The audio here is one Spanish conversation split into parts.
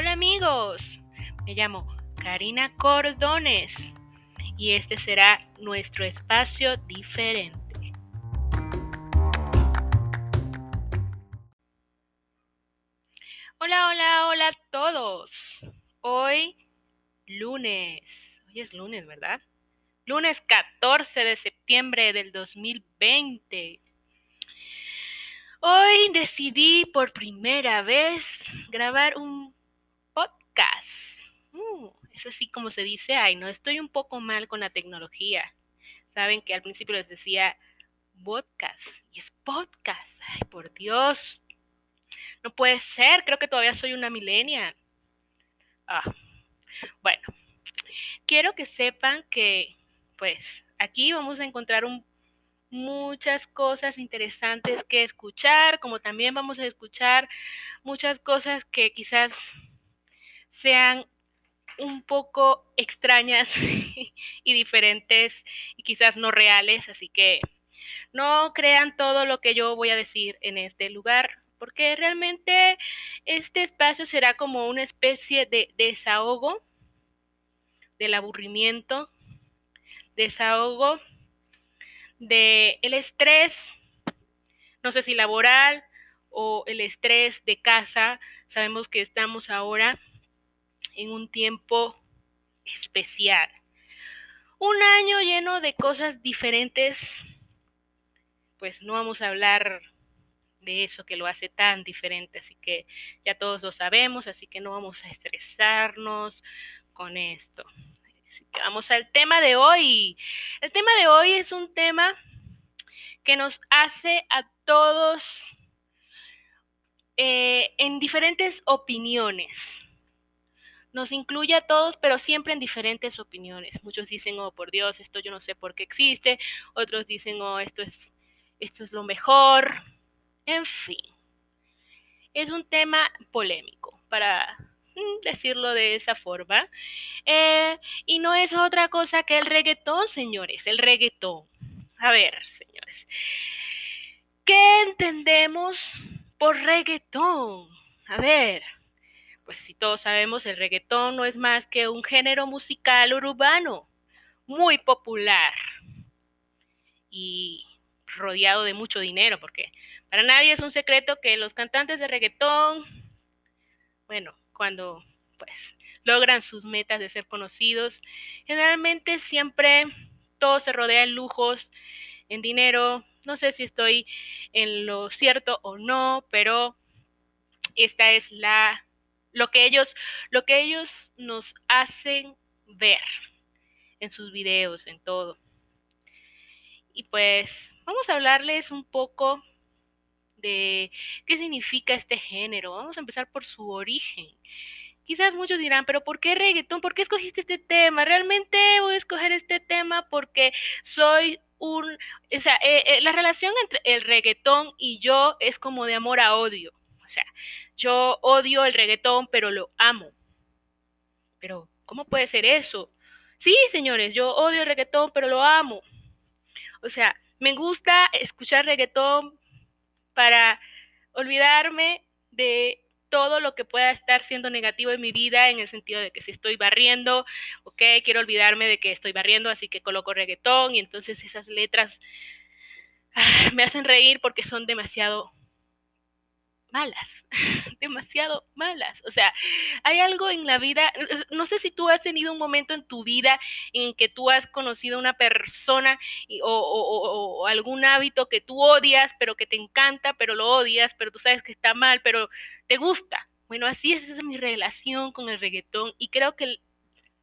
Hola amigos, me llamo Karina Cordones y este será nuestro espacio diferente. Hola, hola, hola a todos. Hoy lunes, hoy es lunes, ¿verdad? Lunes 14 de septiembre del 2020. Hoy decidí por primera vez grabar un Uh, es así como se dice, ay, no, estoy un poco mal con la tecnología. Saben que al principio les decía podcast y es podcast. Ay, por Dios. No puede ser, creo que todavía soy una milenia. Ah, bueno, quiero que sepan que, pues, aquí vamos a encontrar muchas cosas interesantes que escuchar, como también vamos a escuchar muchas cosas que quizás sean un poco extrañas y diferentes y quizás no reales, así que no crean todo lo que yo voy a decir en este lugar, porque realmente este espacio será como una especie de desahogo del aburrimiento, desahogo del el estrés, no sé si laboral o el estrés de casa. Sabemos que estamos ahora en un tiempo especial. Un año lleno de cosas diferentes, pues no vamos a hablar de eso que lo hace tan diferente, así que ya todos lo sabemos, así que no vamos a estresarnos con esto. vamos al tema de hoy. El tema de hoy es un tema que nos hace a todos eh, en diferentes opiniones nos incluye a todos, pero siempre en diferentes opiniones. Muchos dicen, oh, por Dios, esto yo no sé por qué existe. Otros dicen, oh, esto es, esto es lo mejor. En fin, es un tema polémico, para mm, decirlo de esa forma. Eh, y no es otra cosa que el reggaetón, señores, el reggaetón. A ver, señores, ¿qué entendemos por reggaetón? A ver pues si todos sabemos, el reggaetón no es más que un género musical urbano muy popular y rodeado de mucho dinero, porque para nadie es un secreto que los cantantes de reggaetón, bueno, cuando pues logran sus metas de ser conocidos, generalmente siempre todo se rodea en lujos, en dinero. No sé si estoy en lo cierto o no, pero esta es la lo que ellos, lo que ellos nos hacen ver en sus videos, en todo. Y pues vamos a hablarles un poco de qué significa este género. Vamos a empezar por su origen. Quizás muchos dirán, pero ¿por qué reggaetón? ¿Por qué escogiste este tema? Realmente voy a escoger este tema porque soy un... O sea, eh, eh, la relación entre el reggaetón y yo es como de amor a odio. O sea, yo odio el reggaetón, pero lo amo. Pero, ¿cómo puede ser eso? Sí, señores, yo odio el reggaetón, pero lo amo. O sea, me gusta escuchar reggaetón para olvidarme de todo lo que pueda estar siendo negativo en mi vida, en el sentido de que si estoy barriendo, ok, quiero olvidarme de que estoy barriendo, así que coloco reggaetón y entonces esas letras ah, me hacen reír porque son demasiado malas, demasiado malas. O sea, hay algo en la vida, no sé si tú has tenido un momento en tu vida en que tú has conocido una persona o, algún hábito que tú odias, pero que te encanta, pero lo odias, pero tú sabes que está mal, pero te gusta. Bueno, así es, es mi relación con el reggaetón y creo que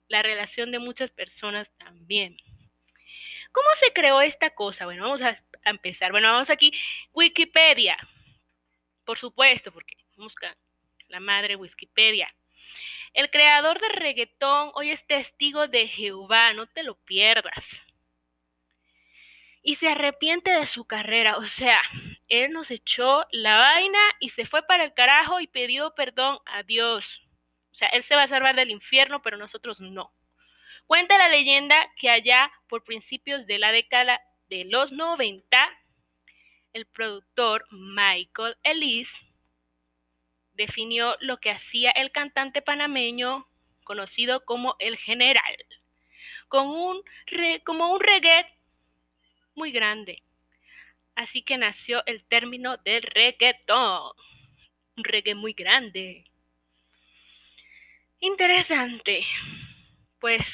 la relación de muchas personas también. ¿Cómo se creó esta cosa? Bueno, vamos a empezar. Bueno, vamos aquí, Wikipedia. Por supuesto, porque busca la madre Wikipedia. El creador de reggaetón hoy es testigo de Jehová, no te lo pierdas. Y se arrepiente de su carrera, o sea, él nos echó la vaina y se fue para el carajo y pidió perdón a Dios. O sea, él se va a salvar del infierno, pero nosotros no. Cuenta la leyenda que allá por principios de la década de los 90, el productor Michael Ellis definió lo que hacía el cantante panameño conocido como el general, con un como un reggae muy grande. Así que nació el término del reggaetón, un reggae muy grande. Interesante. Pues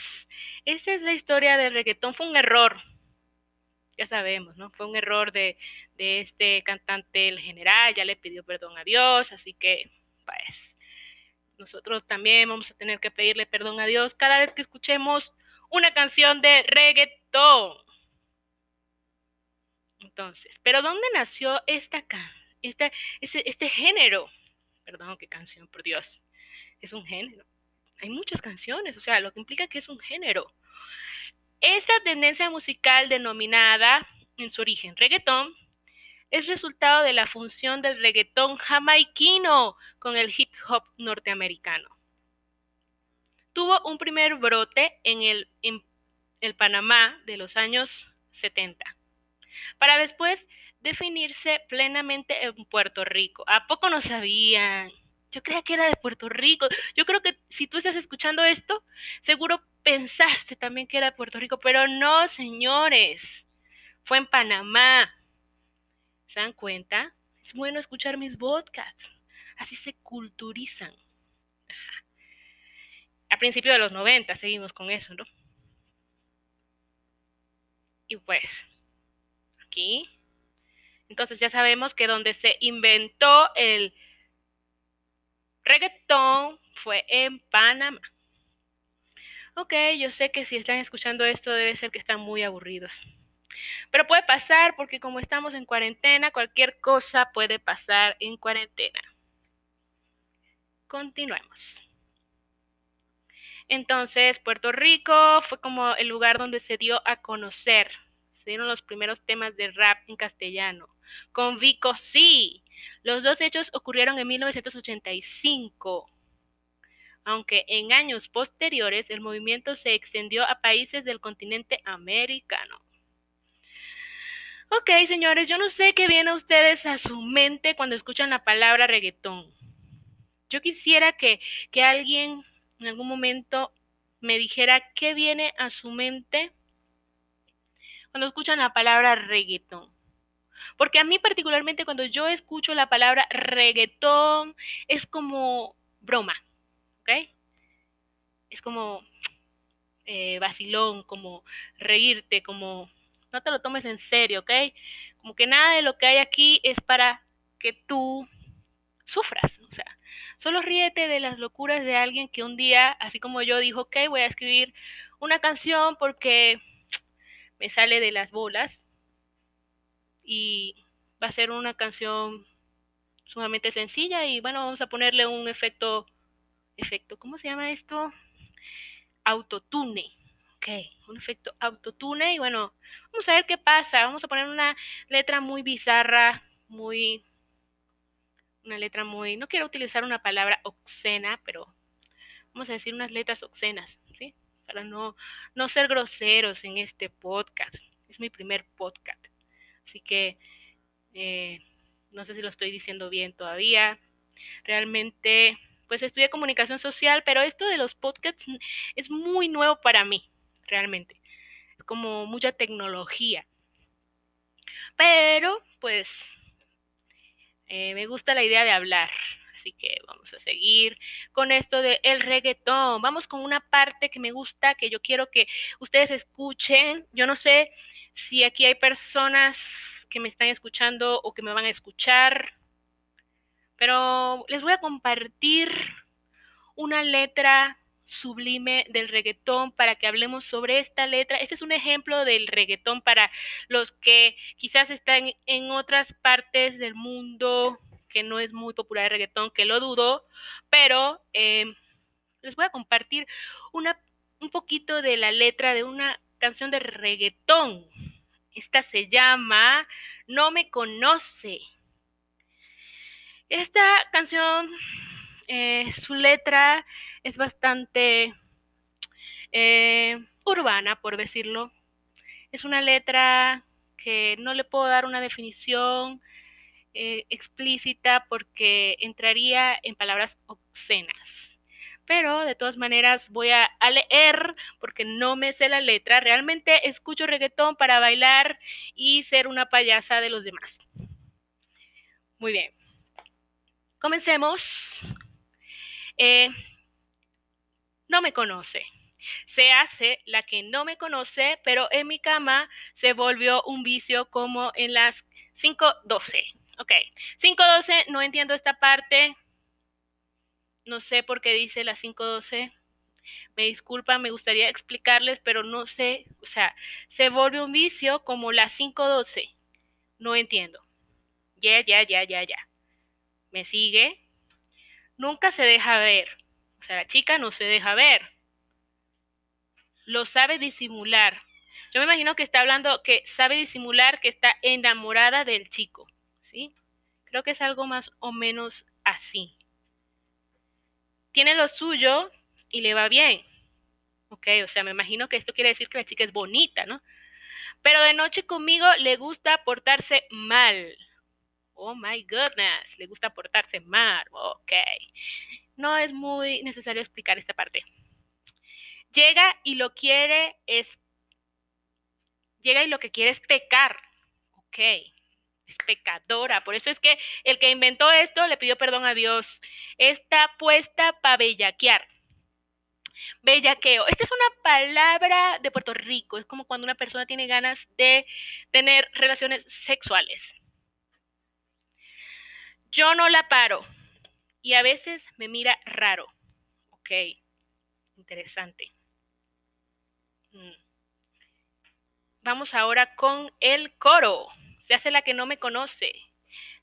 esta es la historia del reggaetón. Fue un error. Ya sabemos, ¿no? Fue un error de, este cantante, el general. Ya le pidió perdón a Dios. Así que, pues, nosotros también vamos a tener que pedirle perdón a Dios cada vez que escuchemos una canción de reggaetón. Entonces, ¿pero dónde nació esta, esta este, este género? Perdón, qué canción, por Dios. Es un género hay muchas canciones, o sea, lo que implica que es un género. Esta tendencia musical denominada en su origen reggaetón es resultado de la función del reggaetón jamaiquino con el hip hop norteamericano. Tuvo un primer brote en el, en el Panamá de los años 70, para después definirse plenamente en Puerto Rico. ¿A poco no sabían? Yo creía que era de Puerto Rico. Yo creo que si tú estás escuchando esto, seguro pensaste también que era Puerto Rico, pero no, señores. Fue en Panamá. ¿Se dan cuenta? Es bueno escuchar mis podcasts. Así se culturizan. A principios de los 90 seguimos con eso, ¿no? Y pues, aquí. Entonces ya sabemos que donde se inventó el reggaetón fue en Panamá. Ok, yo sé que si están escuchando esto debe ser que están muy aburridos. Pero puede pasar porque como estamos en cuarentena, cualquier cosa puede pasar en cuarentena. Continuemos. Entonces, Puerto Rico fue como el lugar donde se dio a conocer. Se dieron los primeros temas de rap en castellano. Con Vico sí, los dos hechos ocurrieron en 1985, aunque en años posteriores el movimiento se extendió a países del continente americano. Ok, señores, yo no sé qué viene a ustedes a su mente cuando escuchan la palabra reggaetón. Yo quisiera que, que alguien en algún momento me dijera qué viene a su mente cuando escuchan la palabra reggaetón. Porque a mí particularmente cuando yo escucho la palabra reggaetón es como broma, ¿ok? Es como eh, vacilón, como reírte, como no te lo tomes en serio, ¿ok? Como que nada de lo que hay aquí es para que tú sufras, o sea, solo ríete de las locuras de alguien que un día, así como yo, dijo, ok, voy a escribir una canción porque me sale de las bolas y va a ser una canción sumamente sencilla y bueno, vamos a ponerle un efecto, efecto, ¿cómo se llama esto? Autotune. Ok, un efecto autotune y bueno, vamos a ver qué pasa. Vamos a poner una letra muy bizarra, muy, una letra muy, no quiero utilizar una palabra obscena, pero vamos a decir unas letras obscenas, ¿sí? Para no, no ser groseros en este podcast. Es mi primer podcast. Así que eh, no sé si lo estoy diciendo bien todavía. Realmente, pues estudié comunicación social, pero esto de los podcasts es muy nuevo para mí, realmente. Es como mucha tecnología. Pero, pues, eh, me gusta la idea de hablar. Así que vamos a seguir con esto de el reggaetón. Vamos con una parte que me gusta, que yo quiero que ustedes escuchen. Yo no sé si aquí hay personas que me están escuchando o que me van a escuchar, pero les voy a compartir una letra sublime del reggaetón para que hablemos sobre esta letra. Este es un ejemplo del reggaetón para los que quizás están en otras partes del mundo que no es muy popular el reggaetón, que lo dudo, pero em, les voy a compartir un poquito de la letra de una canción de reggaetón esta se llama No me conoce. Esta canción, eh, su letra es bastante eh, urbana, por decirlo. Es una letra que no le puedo dar una definición. eh, explícita porque entraría en palabras obscenas. Pero de todas maneras voy a, a, leer porque no me sé la letra. Realmente escucho reggaetón para bailar y ser una payasa de los demás. Muy bien. Comencemos. Eh, no me conoce. Se hace la que no me conoce, pero en mi cama se volvió un vicio como en las 5.12. Ok, 5.12, no entiendo esta parte. No sé por qué dice las 5.12. Me disculpan, me gustaría explicarles, pero no sé. O sea, se vuelve un vicio como las 5.12. No entiendo. Ya, ya, ya, ya, ya. ¿Me sigue? Nunca se deja ver. O sea, la chica no se deja ver. Lo sabe disimular. Yo me imagino que está hablando que sabe disimular que está enamorada del chico. ¿Sí? Creo que es algo más o menos así. Tiene lo suyo y le va bien. Ok, o sea, me imagino que esto quiere decir que la chica es bonita, ¿no? Pero de noche conmigo le gusta portarse mal. Oh my goodness, le gusta portarse mal. Ok no es muy necesario explicar esta parte. Llega y lo quiere es, llega y lo que quiere es pecar. Ok, es pecadora. Por eso es que el que inventó esto le pidió perdón a Dios. Está puesta para bellaquear. Bellaqueo. Esta es una palabra de Puerto Rico. Es como cuando una persona tiene ganas de tener relaciones sexuales. Yo no la paro y a veces me mira raro. Ok, interesante. Mm. Vamos ahora con el coro. Se hace la que no me conoce.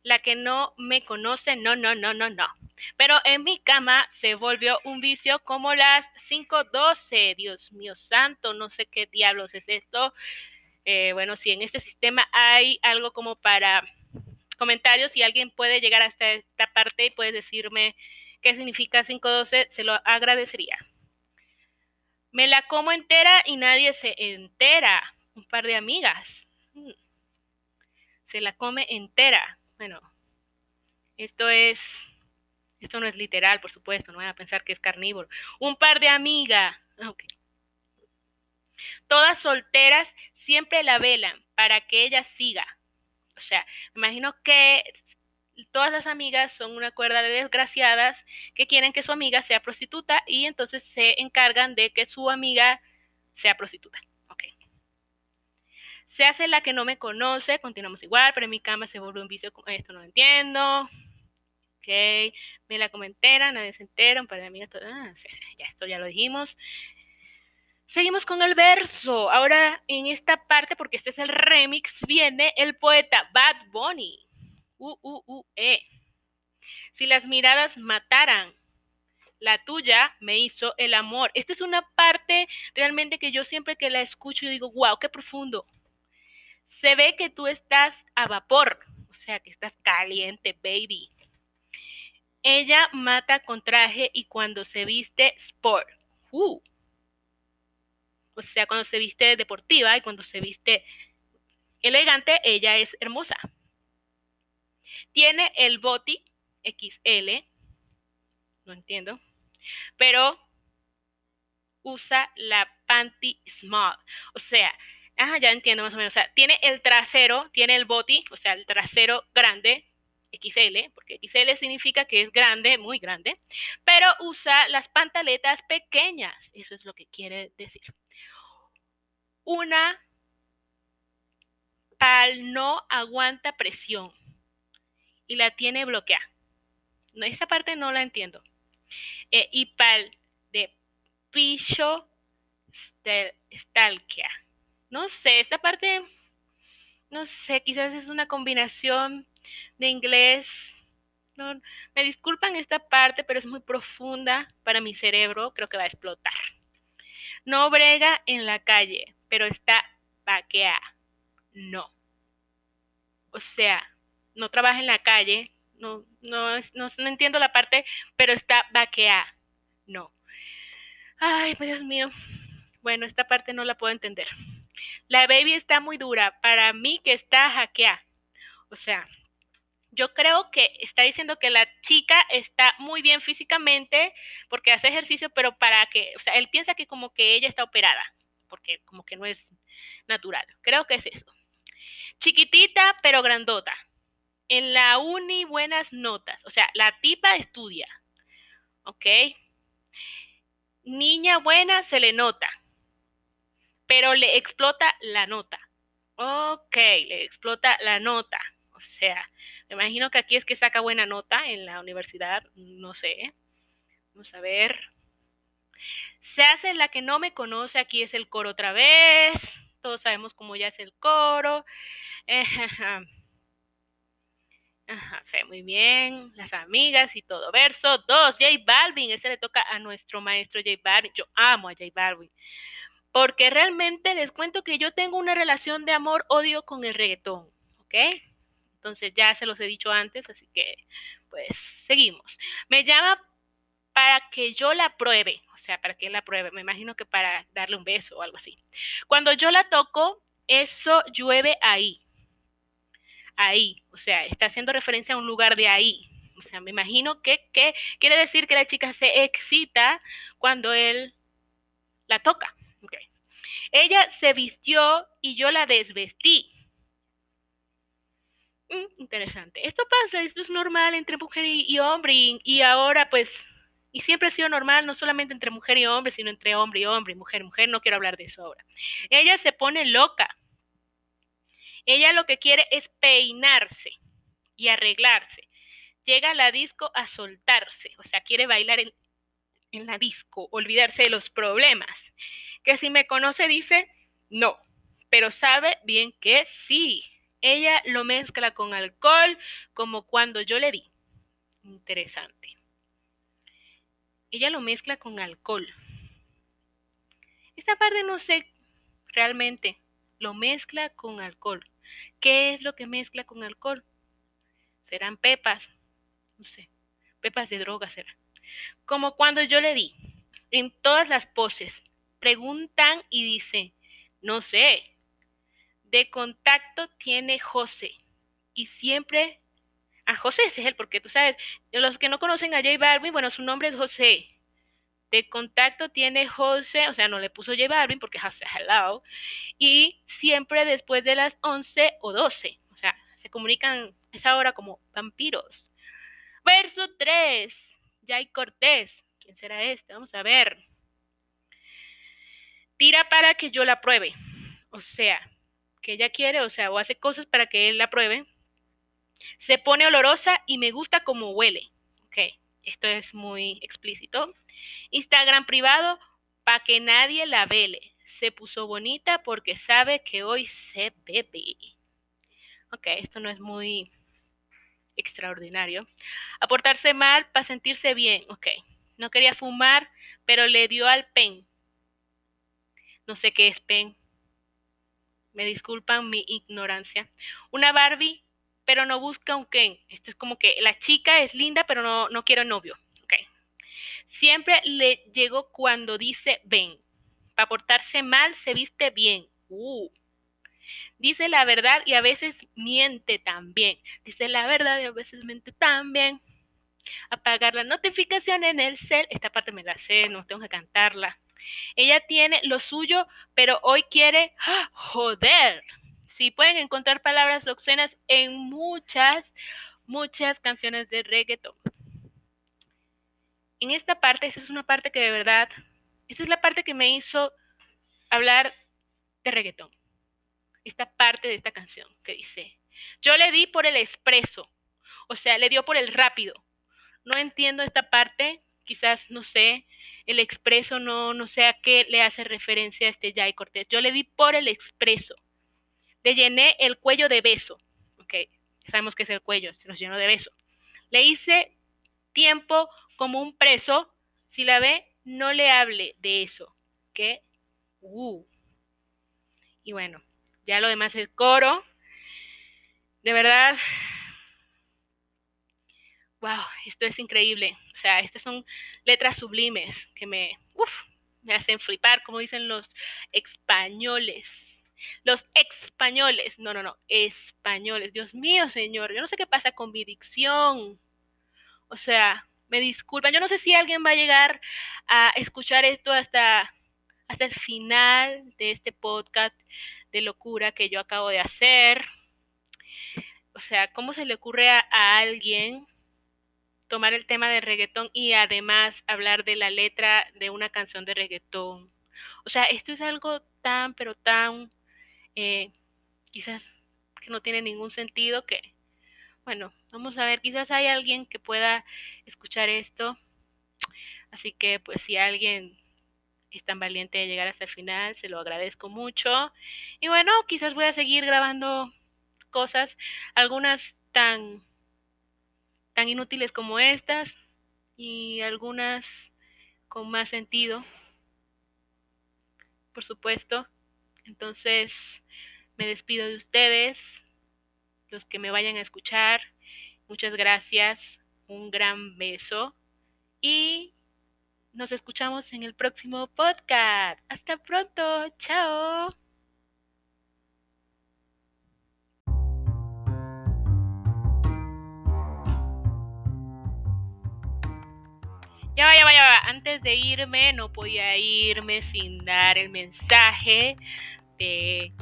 La que no me conoce, no, no, no, no, no. Pero en mi cama se volvió un vicio como las 5.12. Dios mío santo, no sé qué diablos es esto. Eh, bueno, si en este sistema hay algo como para comentarios. Si alguien puede llegar hasta esta parte y puede decirme qué significa 512, se lo agradecería. Me la como entera y nadie se entera. Un par de amigas. Mm. Se la come entera. Bueno, esto es, esto no es literal, por supuesto, no van a pensar que es carnívoro. Un par de amigas. Okay. Todas solteras siempre la velan para que ella siga. O sea, me imagino que todas las amigas son una cuerda de desgraciadas que quieren que su amiga sea prostituta y entonces se encargan de que su amiga sea prostituta. Ok. Se hace la que no me conoce, continuamos igual, pero en mi cama se vuelve un vicio, esto no lo entiendo. Ok, me la comentera, nadie se entera, un par de amigas, ah, ya esto ya lo dijimos. Seguimos con el verso. Ahora en esta parte, porque este es el remix, viene el poeta Bad Bunny. U, u, e. Si las miradas mataran, la tuya me hizo el amor. Esta es una parte realmente que yo siempre que la escucho yo digo, wow, qué profundo. Se ve que tú estás a vapor, o sea, que estás caliente, baby. Ella mata con traje y cuando se viste sport. Uh, o sea, cuando se viste deportiva y cuando se viste elegante, ella es hermosa. Tiene el body XL, no entiendo, pero usa la panty small. O sea, ya entiendo más o menos. O sea, tiene el trasero, tiene el body, o sea, el trasero grande, XL, porque XL significa que es grande, muy grande, pero usa las pantaletas pequeñas. Eso es lo que quiere decir una pal no aguanta presión y la tiene bloqueada. No, esta parte no la entiendo. Eh, y pal de picho stalkia. No sé, esta parte, no sé, quizás es una combinación de inglés. No, me disculpan esta parte, pero es muy profunda para mi cerebro. Creo que va a explotar. No brega en la calle pero está vaqueada. No. O sea, no trabaja en la calle, no, no, no, no entiendo la parte, pero está vaqueada. No. Ay, pues Dios mío. Bueno, esta parte no la puedo entender. La baby está muy dura. Para mí que está hackeada. O sea, yo creo que está diciendo que la chica está muy bien físicamente porque hace ejercicio, pero para que, o sea, él piensa que como que ella está operada, porque como que no es natural. Creo que es eso. Chiquitita, pero grandota. En la uni buenas notas. O sea, la tipa estudia. ¿Ok? Niña buena se le nota, pero le explota la nota. Ok, le explota la nota. O sea, me imagino que aquí es que saca buena nota en la universidad, no sé. Vamos a ver. Se hace la que no me conoce, aquí es el coro otra vez. Todos sabemos cómo ya es el coro. Ajá, sí, muy bien. Las amigas y todo. Verso 2, J Balvin. Este le toca a nuestro maestro J Balvin. Yo amo a J Balvin. Porque realmente les cuento que yo tengo una relación de amor-odio con el reggaetón. ¿Ok? Entonces ya se los he dicho antes, así que pues seguimos. Me llama para que yo la pruebe, o sea, para que la pruebe, me imagino que para darle un beso o algo así. Cuando yo la toco, eso llueve ahí, ahí, o sea, está haciendo referencia a un lugar de ahí. O sea, me imagino que, que quiere decir que la chica se excita cuando él la toca. Ella se vistió y yo la desvestí. Mm, interesante. Esto pasa, esto es normal entre mujer y, hombre y, ahora pues, y siempre ha sido normal, no solamente entre mujer y hombre, sino entre hombre y hombre mujer y mujer, no quiero hablar de eso ahora. Ella se pone loca. Ella lo que quiere es peinarse y arreglarse. Llega a la disco a soltarse, o sea, quiere bailar en, en la disco, olvidarse de los problemas. Que si me conoce dice, no, pero sabe bien que sí. Ella lo mezcla con alcohol como cuando yo le di. Interesante. Ella lo mezcla con alcohol. Esta parte no sé realmente. Lo mezcla con alcohol. ¿Qué es lo que mezcla con alcohol? ¿Serán pepas? No sé. Pepas de droga serán. Como cuando yo le di. En todas las poses. Preguntan y dice, no sé, de contacto tiene José. Y siempre a José ese es él, porque tú sabes, los que no conocen a J Balvin, bueno, su nombre es José. De contacto tiene José, o sea, no le puso J Balvin porque José hello. Y siempre después de las 11 o 12. O sea, se comunican esa hora como vampiros. Verso 3. Jay Cortés. ¿Quién será este? Vamos a ver. Tira para que yo la pruebe. O sea, que ella quiere, o sea, o hace cosas para que él la pruebe. Se pone olorosa y me gusta como huele. Ok, esto es muy explícito. Instagram privado, para que nadie la vele. Se puso bonita porque sabe que hoy se bebe. Ok, esto no es muy extraordinario. Aportarse mal para sentirse bien. Ok, no quería fumar, pero le dio al pen. No sé qué es pen, me disculpan mi ignorancia. Una Barbie, pero no busca un Ken. Esto es como que la chica es linda, pero no, no quiero novio. Okay. Siempre le llegó cuando dice ven. Para portarse mal se viste bien. Uh. Dice la verdad y a veces miente también. Dice la verdad y a veces miente también. Apagar la notificación en el cel. Esta parte me la sé, no tengo que cantarla. Ella tiene lo suyo, pero hoy quiere ¡ah! joder. Sí, pueden encontrar palabras obscenas en muchas, muchas canciones de reggaeton. En esta parte, esa es una parte que de verdad, esa es la parte que me hizo hablar de reggaeton. Esta parte de esta canción que dice, yo le di por el expreso, o sea, le dio por el rápido. No entiendo esta parte, quizás, no sé, el expreso no, no sé a qué le hace referencia a este Jay Cortés. Yo le di por el expreso. Le llené el cuello de beso. Ok, sabemos que es el cuello, se nos llenó de beso. Le hice tiempo como un preso. Si la ve, no le hable de eso. ¿Qué? Uh. Y bueno, ya lo demás el coro. De verdad, wow, esto es increíble. O sea, estas son letras sublimes que me, me hacen flipar, como dicen los españoles. Los españoles. No, no, no. Españoles. Dios mío, señor. Yo no sé qué pasa con mi dicción. O sea, me disculpan. Yo no sé si alguien va a llegar a escuchar esto hasta, hasta el final de este podcast de locura que yo acabo de hacer. O sea, ¿cómo se le ocurre a, a alguien tomar el tema de reggaetón y además hablar de la letra de una canción de reggaetón? O sea, esto es algo tan, pero tan, eh, quizás que no tiene ningún sentido que, bueno, vamos a ver, quizás hay alguien que pueda escuchar esto. Así que, pues, si alguien es tan valiente de llegar hasta el final, se lo agradezco mucho. Y bueno, quizás voy a seguir grabando cosas, algunas tan, tan inútiles como estas y algunas con más sentido por supuesto. Entonces, me despido de ustedes, los que me vayan a escuchar. Muchas gracias, un gran beso y nos escuchamos en el próximo podcast. Hasta pronto, chao. Ya va, ya va, ya va. Antes de irme, no podía irme sin dar el mensaje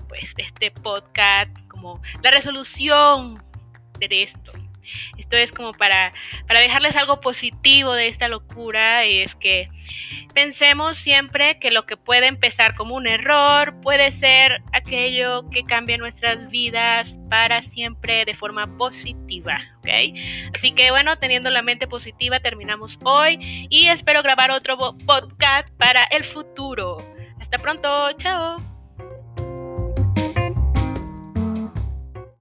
pues, este podcast, como la resolución de esto. Esto es como para, para dejarles algo positivo de esta locura, y es que pensemos siempre que lo que puede empezar como un error puede ser aquello que cambie nuestras vidas para siempre de forma positiva, ¿ok? Así que bueno, teniendo la mente positiva terminamos hoy y espero grabar otro podcast para el futuro. Hasta pronto, chao.